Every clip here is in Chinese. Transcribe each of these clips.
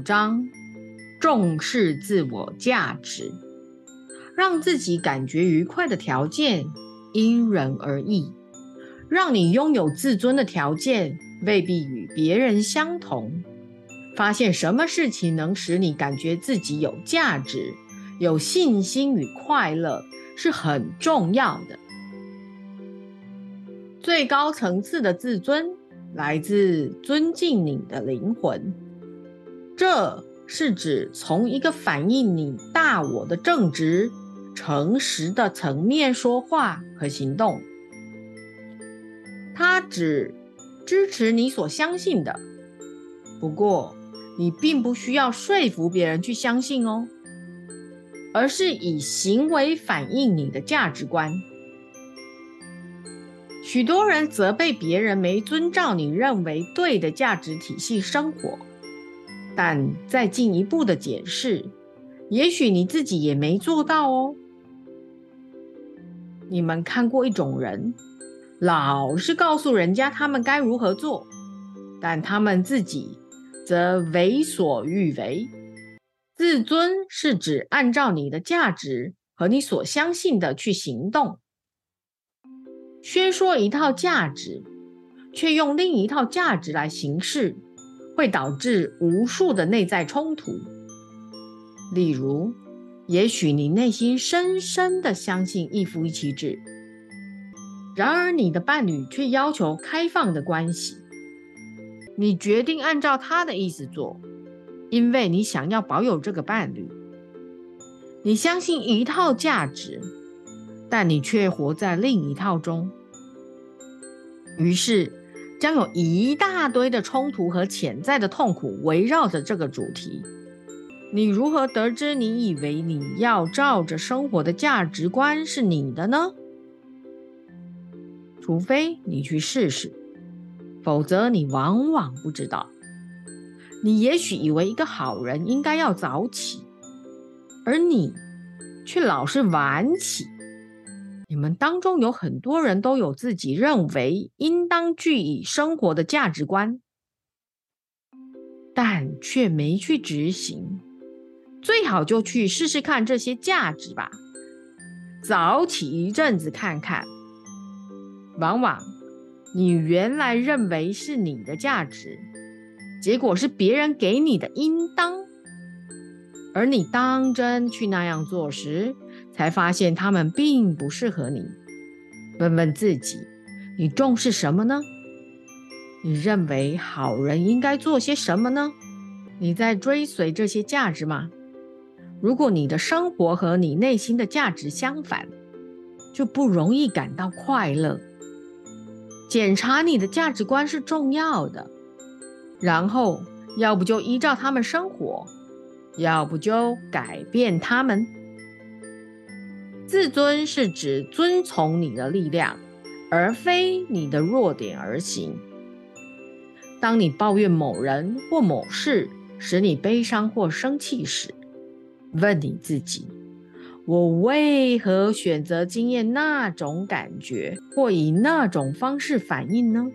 五章：重视自我价值，让自己感觉愉快的条件因人而异。让你拥有自尊的条件未必与别人相同。发现什么事情能使你感觉自己有价值、有信心与快乐，是很重要的。最高层次的自尊来自尊敬你的灵魂，这是指从一个反映你大我的正直、诚实的层面说话和行动。它只支持你所相信的，不过你并不需要说服别人去相信哦，而是以行为反映你的价值观。许多人责备别人没遵照你认为对的价值体系生活，但再进一步的解释，也许你自己也没做到哦。你们看过一种人？老是告诉人家他们该如何做，但他们自己则为所欲为。自尊是指按照你的价值和你所相信的去行动。宣说一套价值，却用另一套价值来行事，会导致无数的内在冲突。例如，也许你内心深深的相信一夫一妻制。然而，你的伴侣却要求开放的关系。你决定按照他的意思做，因为你想要保有这个伴侣。你相信一套价值，但你却活在另一套中。于是，将有一大堆的冲突和潜在的痛苦围绕着这个主题。你如何得知你以为你要照着生活的价值观是你的呢？除非你去试试，否则你往往不知道。你也许以为一个好人应该要早起，而你却老是晚起。你们当中有很多人都有自己认为应当据以生活的价值观，但却没去执行。最好就去试试看这些价值吧，早起一阵子看看。往往，你原来认为是你的价值，结果是别人给你的应当。而你当真去那样做时，才发现他们并不适合你。问问自己，你重视什么呢？你认为好人应该做些什么呢？你在追随这些价值吗？如果你的生活和你内心的价值相反，就不容易感到快乐。检查你的价值观是重要的，然后要不就依照他们生活，要不就改变他们。自尊是指遵从你的力量，而非你的弱点而行。当你抱怨某人或某事使你悲伤或生气时，问你自己。我为何选择经验那种感觉，或以那种方式反应呢？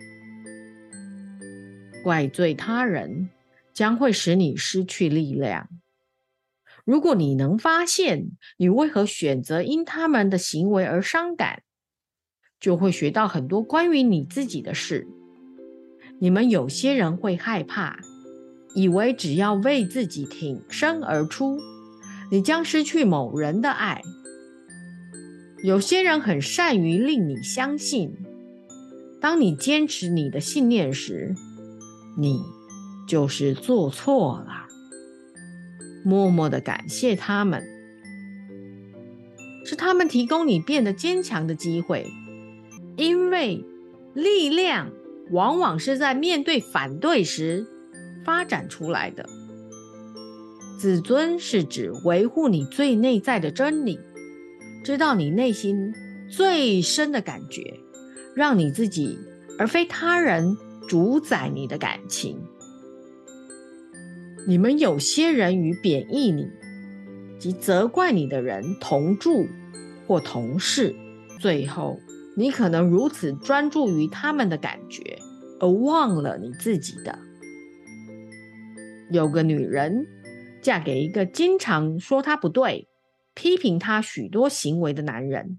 怪罪他人将会使你失去力量。如果你能发现你为何选择因他们的行为而伤感，就会学到很多关于你自己的事。你们有些人会害怕，以为只要为自己挺身而出。你将失去某人的爱。有些人很善于令你相信，当你坚持你的信念时，你就是做错了。默默的感谢他们，是他们提供你变得坚强的机会，因为力量往往是在面对反对时发展出来的。自尊是指维护你最内在的真理，知道你内心最深的感觉，让你自己而非他人主宰你的感情。你们有些人与贬义你及责怪你的人同住或同事，最后你可能如此专注于他们的感觉，而忘了你自己的。有个女人嫁给一个经常说她不对、批评她许多行为的男人，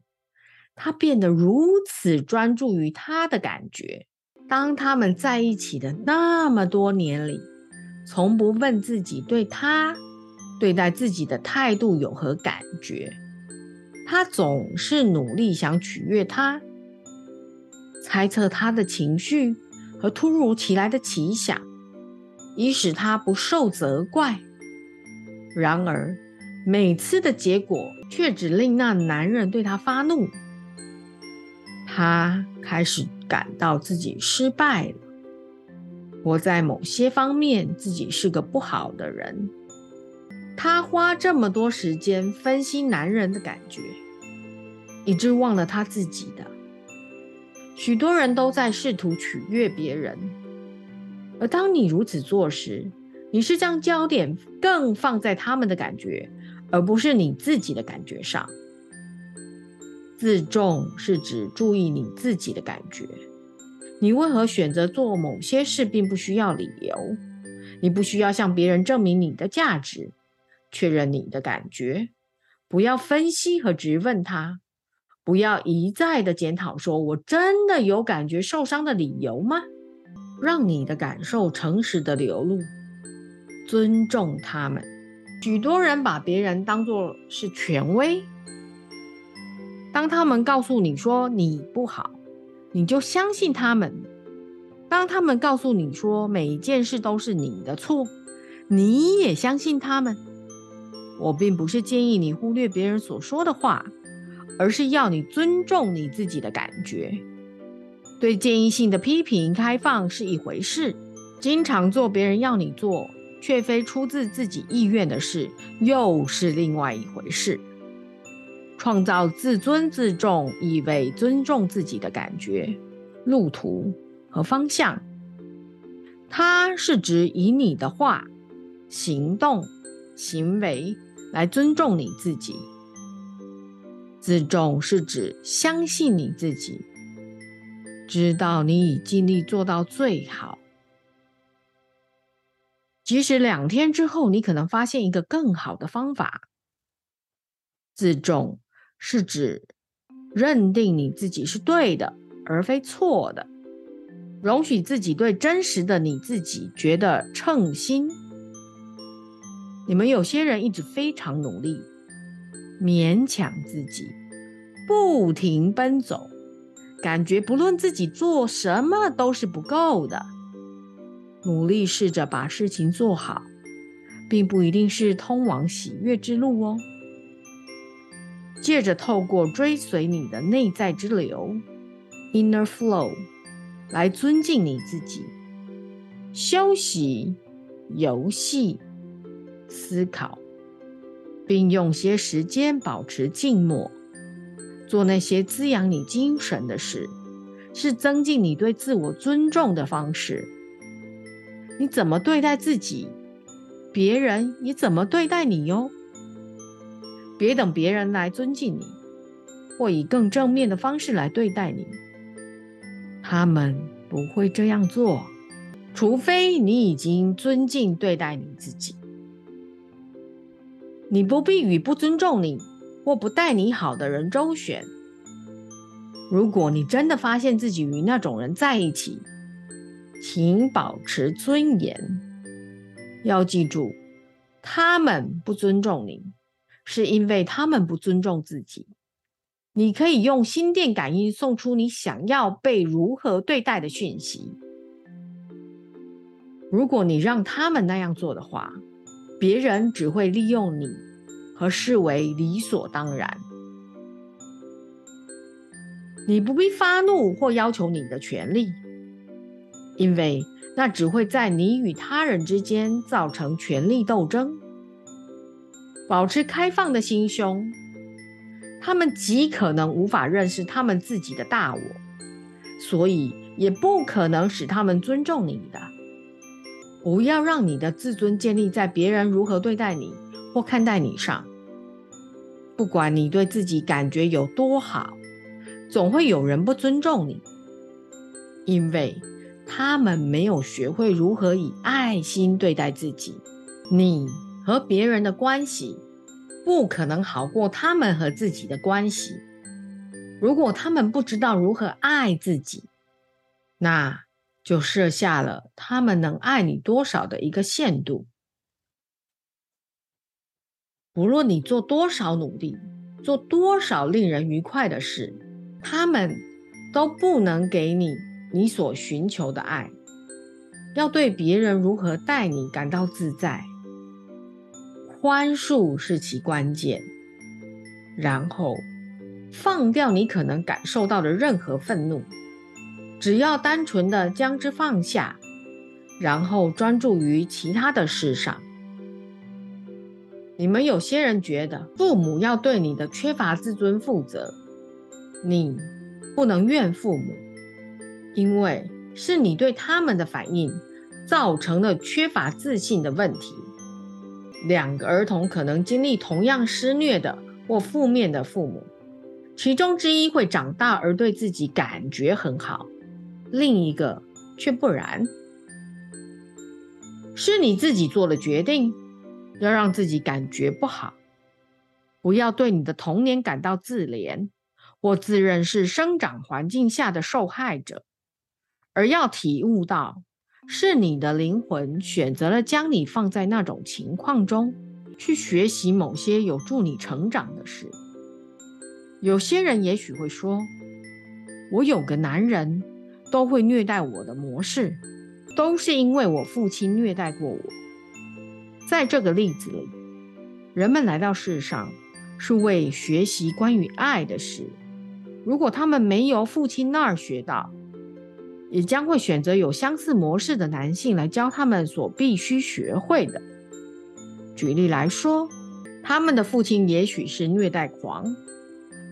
她变得如此专注于他的感觉。当他们在一起的那么多年里，从不问自己对他对待自己的态度有何感觉。他总是努力想取悦他，猜测他的情绪和突如其来的奇想，以使他不受责怪。然而，每次的结果却只令那男人对他发怒。他开始感到自己失败了。我在某些方面自己是个不好的人。他花这么多时间分析男人的感觉，以致忘了他自己的。许多人都在试图取悦别人，而当你如此做时，你是将焦点更放在他们的感觉，而不是你自己的感觉上。自重是指注意你自己的感觉。你为何选择做某些事，并不需要理由。你不需要向别人证明你的价值。确认你的感觉，不要分析和质问他，不要一再的检讨，说我真的有感觉受伤的理由吗？让你的感受诚实的流露，尊重他们。许多人把别人当作是权威，当他们告诉你说你不好，你就相信他们；当他们告诉你说每一件事都是你的错，你也相信他们。我并不是建议你忽略别人所说的话，而是要你尊重你自己的感觉。对建议性的批评开放是一回事，经常做别人要你做却非出自自己意愿的事又是另外一回事。创造自尊自重，意味尊重自己的感觉、路途和方向。它是指以你的话、行动、行为。来尊重你自己，自重是指相信你自己，知道你已尽力做到最好。即使两天之后你可能发现一个更好的方法。自重是指认定你自己是对的，而非错的，容许自己对真实的你自己觉得称心。你们有些人一直非常努力，勉强自己，不停奔走，感觉不论自己做什么都是不够的。努力试着把事情做好，并不一定是通往喜悦之路哦。借着透过追随你的内在之流 （inner flow） 来尊敬你自己，休息、游戏。思考，并用些时间保持静默，做那些滋养你精神的事，是增进你对自我尊重的方式。你怎么对待自己，别人也怎么对待你哟。别等别人来尊敬你，或以更正面的方式来对待你，他们不会这样做，除非你已经尊敬对待你自己。你不必与不尊重你或不待你好的人周旋。如果你真的发现自己与那种人在一起，请保持尊严。要记住，他们不尊重你，是因为他们不尊重自己。你可以用心电感应送出你想要被如何对待的讯息。如果你让他们那样做的话，别人只会利用你和视为理所当然。你不必发怒或要求你的权利，因为那只会在你与他人之间造成权力斗争。保持开放的心胸，他们极可能无法认识他们自己的大我，所以也不可能使他们尊重你的。不要让你的自尊建立在别人如何对待你或看待你上。不管你对自己感觉有多好，总会有人不尊重你，因为他们没有学会如何以爱心对待自己。你和别人的关系不可能好过他们和自己的关系。如果他们不知道如何爱自己，那就设下了他们能爱你多少的一个限度。不论你做多少努力，做多少令人愉快的事，他们都不能给你你所寻求的爱。要对别人如何待你感到自在，宽恕是其关键。然后放掉你可能感受到的任何愤怒。只要单纯的将之放下，然后专注于其他的事上。你们有些人觉得父母要对你的缺乏自尊负责，你不能怨父母，因为是你对他们的反应造成了缺乏自信的问题。两个儿童可能经历同样施虐的或负面的父母，其中之一会长大而对自己感觉很好。另一个却不然，是你自己做了决定，要让自己感觉不好，不要对你的童年感到自怜，或自认是生长环境下的受害者，而要体悟到，是你的灵魂选择了将你放在那种情况中，去学习某些有助你成长的事。有些人也许会说：“我有个男人。”都会虐待我的模式，都是因为我父亲虐待过我。在这个例子里，人们来到世上是为学习关于爱的事。如果他们没由父亲那儿学到，也将会选择有相似模式的男性来教他们所必须学会的。举例来说，他们的父亲也许是虐待狂。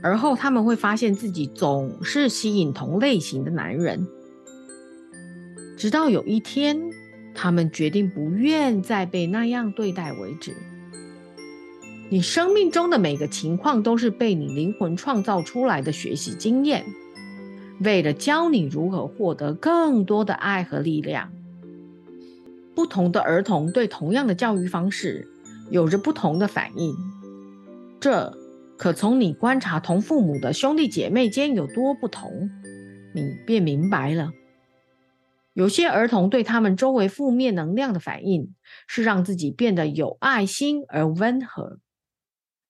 而后他们会发现自己总是吸引同类型的男人，直到有一天，他们决定不愿再被那样对待为止。你生命中的每个情况都是被你灵魂创造出来的学习经验，为了教你如何获得更多的爱和力量。不同的儿童对同样的教育方式有着不同的反应，这。可从你观察同父母的兄弟姐妹间有多不同，你便明白了。有些儿童对他们周围负面能量的反应是让自己变得有爱心而温和；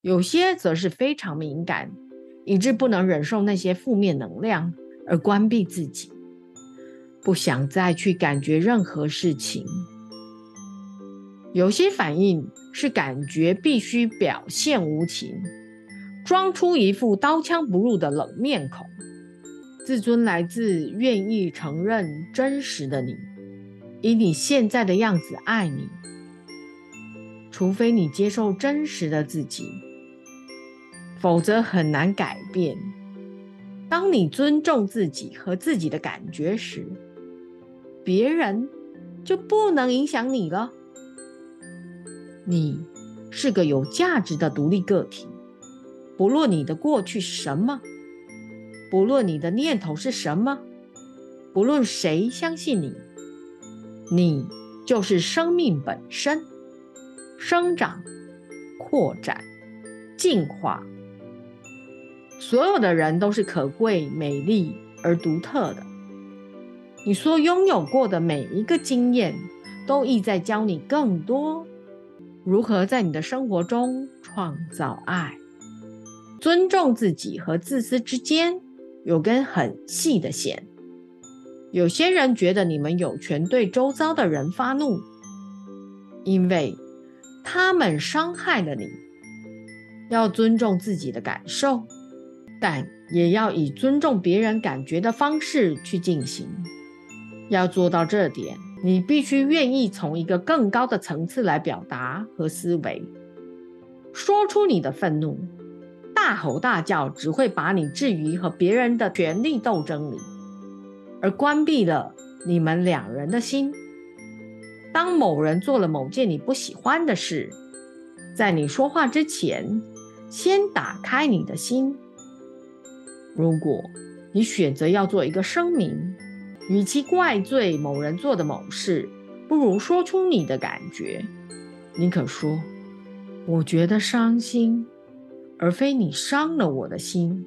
有些则是非常敏感，以致不能忍受那些负面能量而关闭自己，不想再去感觉任何事情。有些反应是感觉必须表现无情。装出一副刀枪不入的冷面孔，自尊来自愿意承认真实的你，以你现在的样子爱你。除非你接受真实的自己，否则很难改变。当你尊重自己和自己的感觉时，别人就不能影响你了。你是个有价值的独立个体。不论你的过去是什么，不论你的念头是什么，不论谁相信你，你就是生命本身，生长、扩展、进化。所有的人都是可贵、美丽而独特的。你所拥有过的每一个经验，都意在教你更多如何在你的生活中创造爱。尊重自己和自私之间有根很细的线。有些人觉得你们有权对周遭的人发怒，因为他们伤害了你。要尊重自己的感受，但也要以尊重别人感觉的方式去进行。要做到这点，你必须愿意从一个更高的层次来表达和思维，说出你的愤怒。大吼大叫只会把你置于和别人的权力斗争里，而关闭了你们两人的心。当某人做了某件你不喜欢的事，在你说话之前，先打开你的心。如果你选择要做一个声明，与其怪罪某人做的某事，不如说出你的感觉。你可说：“我觉得伤心，而非你伤了我的心。”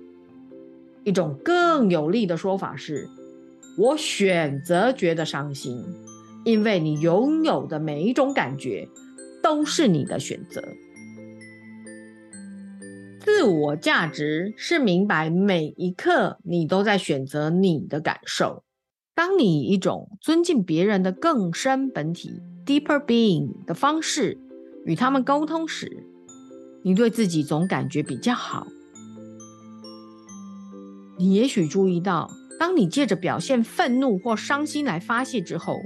一种更有力的说法是：“我选择觉得伤心，因为你拥有的每一种感觉都是你的选择。”自我价值是明白每一刻你都在选择你的感受。当你以一种尊敬别人的更深本体 （deeper being） 的方式与他们沟通时，你对自己总感觉比较好。你也许注意到，当你借着表现愤怒或伤心来发泄之后，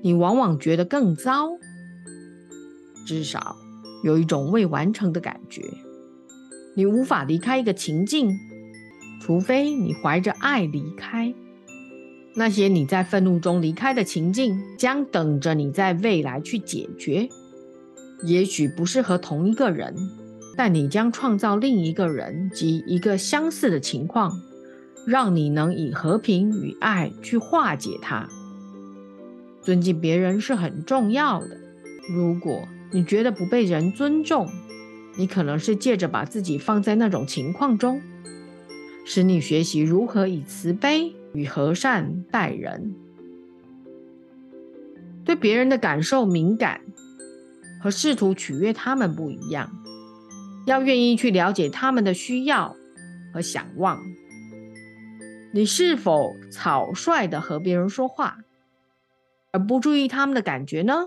你往往觉得更糟，至少有一种未完成的感觉。你无法离开一个情境，除非你怀着爱离开。那些你在愤怒中离开的情境，将等着你在未来去解决。也许不是和同一个人，但你将创造另一个人及一个相似的情况，让你能以和平与爱去化解它。尊敬别人是很重要的。如果你觉得不被人尊重，你可能是借着把自己放在那种情况中，使你学习如何以慈悲。与和善待人，对别人的感受敏感，和试图取悦他们不一样。要愿意去了解他们的需要和想望。你是否草率的和别人说话，而不注意他们的感觉呢？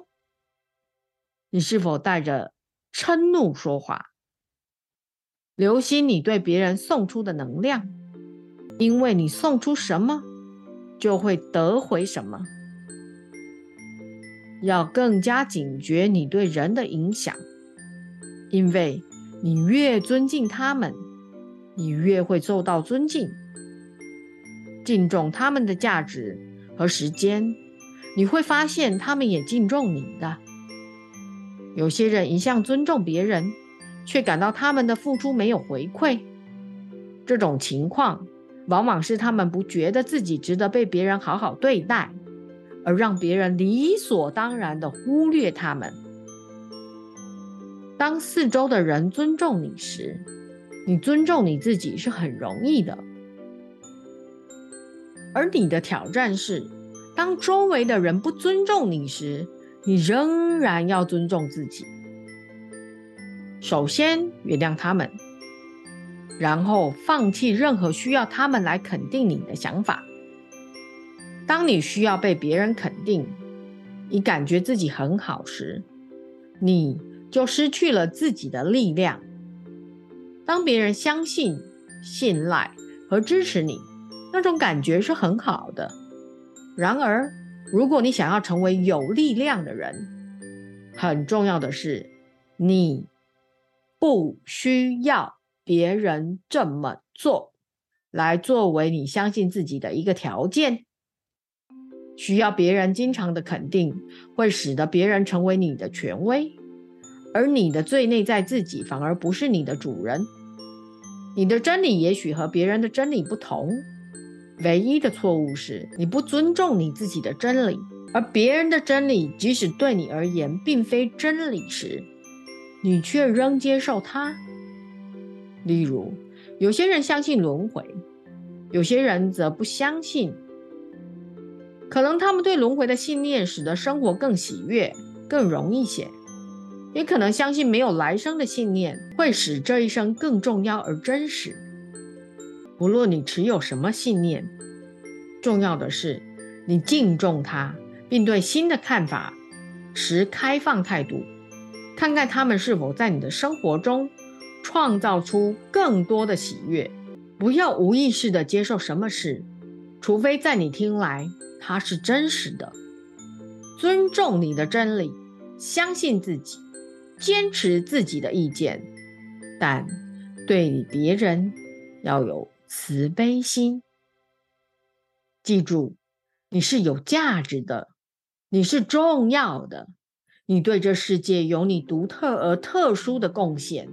你是否带着嗔怒说话？留心你对别人送出的能量。因为你送出什么，就会得回什么。要更加警觉你对人的影响，因为你越尊敬他们，你越会受到尊敬。敬重他们的价值和时间，你会发现他们也敬重你的。有些人一向尊重别人，却感到他们的付出没有回馈，这种情况。往往是他们不觉得自己值得被别人好好对待，而让别人理所当然的忽略他们。当四周的人尊重你时，你尊重你自己是很容易的。而你的挑战是，当周围的人不尊重你时，你仍然要尊重自己。首先，原谅他们。然后放弃任何需要他们来肯定你的想法。当你需要被别人肯定，你感觉自己很好时，你就失去了自己的力量。当别人相信、信赖和支持你，那种感觉是很好的。然而，如果你想要成为有力量的人，很重要的是，你不需要。别人这么做，来作为你相信自己的一个条件。需要别人经常的肯定，会使得别人成为你的权威，而你的最内在自己反而不是你的主人。你的真理也许和别人的真理不同，唯一的错误是你不尊重你自己的真理，而别人的真理即使对你而言并非真理时，你却仍接受它。例如，有些人相信轮回，有些人则不相信。可能他们对轮回的信念使得生活更喜悦、更容易些；也可能相信没有来生的信念会使这一生更重要而真实。不论你持有什么信念，重要的是你敬重它，并对新的看法持开放态度，看看他们是否在你的生活中。创造出更多的喜悦，不要无意识的接受什么事，除非在你听来它是真实的。尊重你的真理，相信自己，坚持自己的意见，但对别人要有慈悲心。记住，你是有价值的，你是重要的，你对这世界有你独特而特殊的贡献。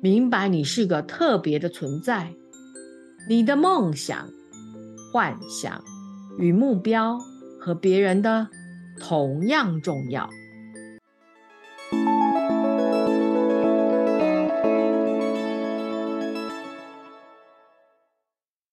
明白你是个特别的存在，你的梦想、幻想与目标和别人的同样重要。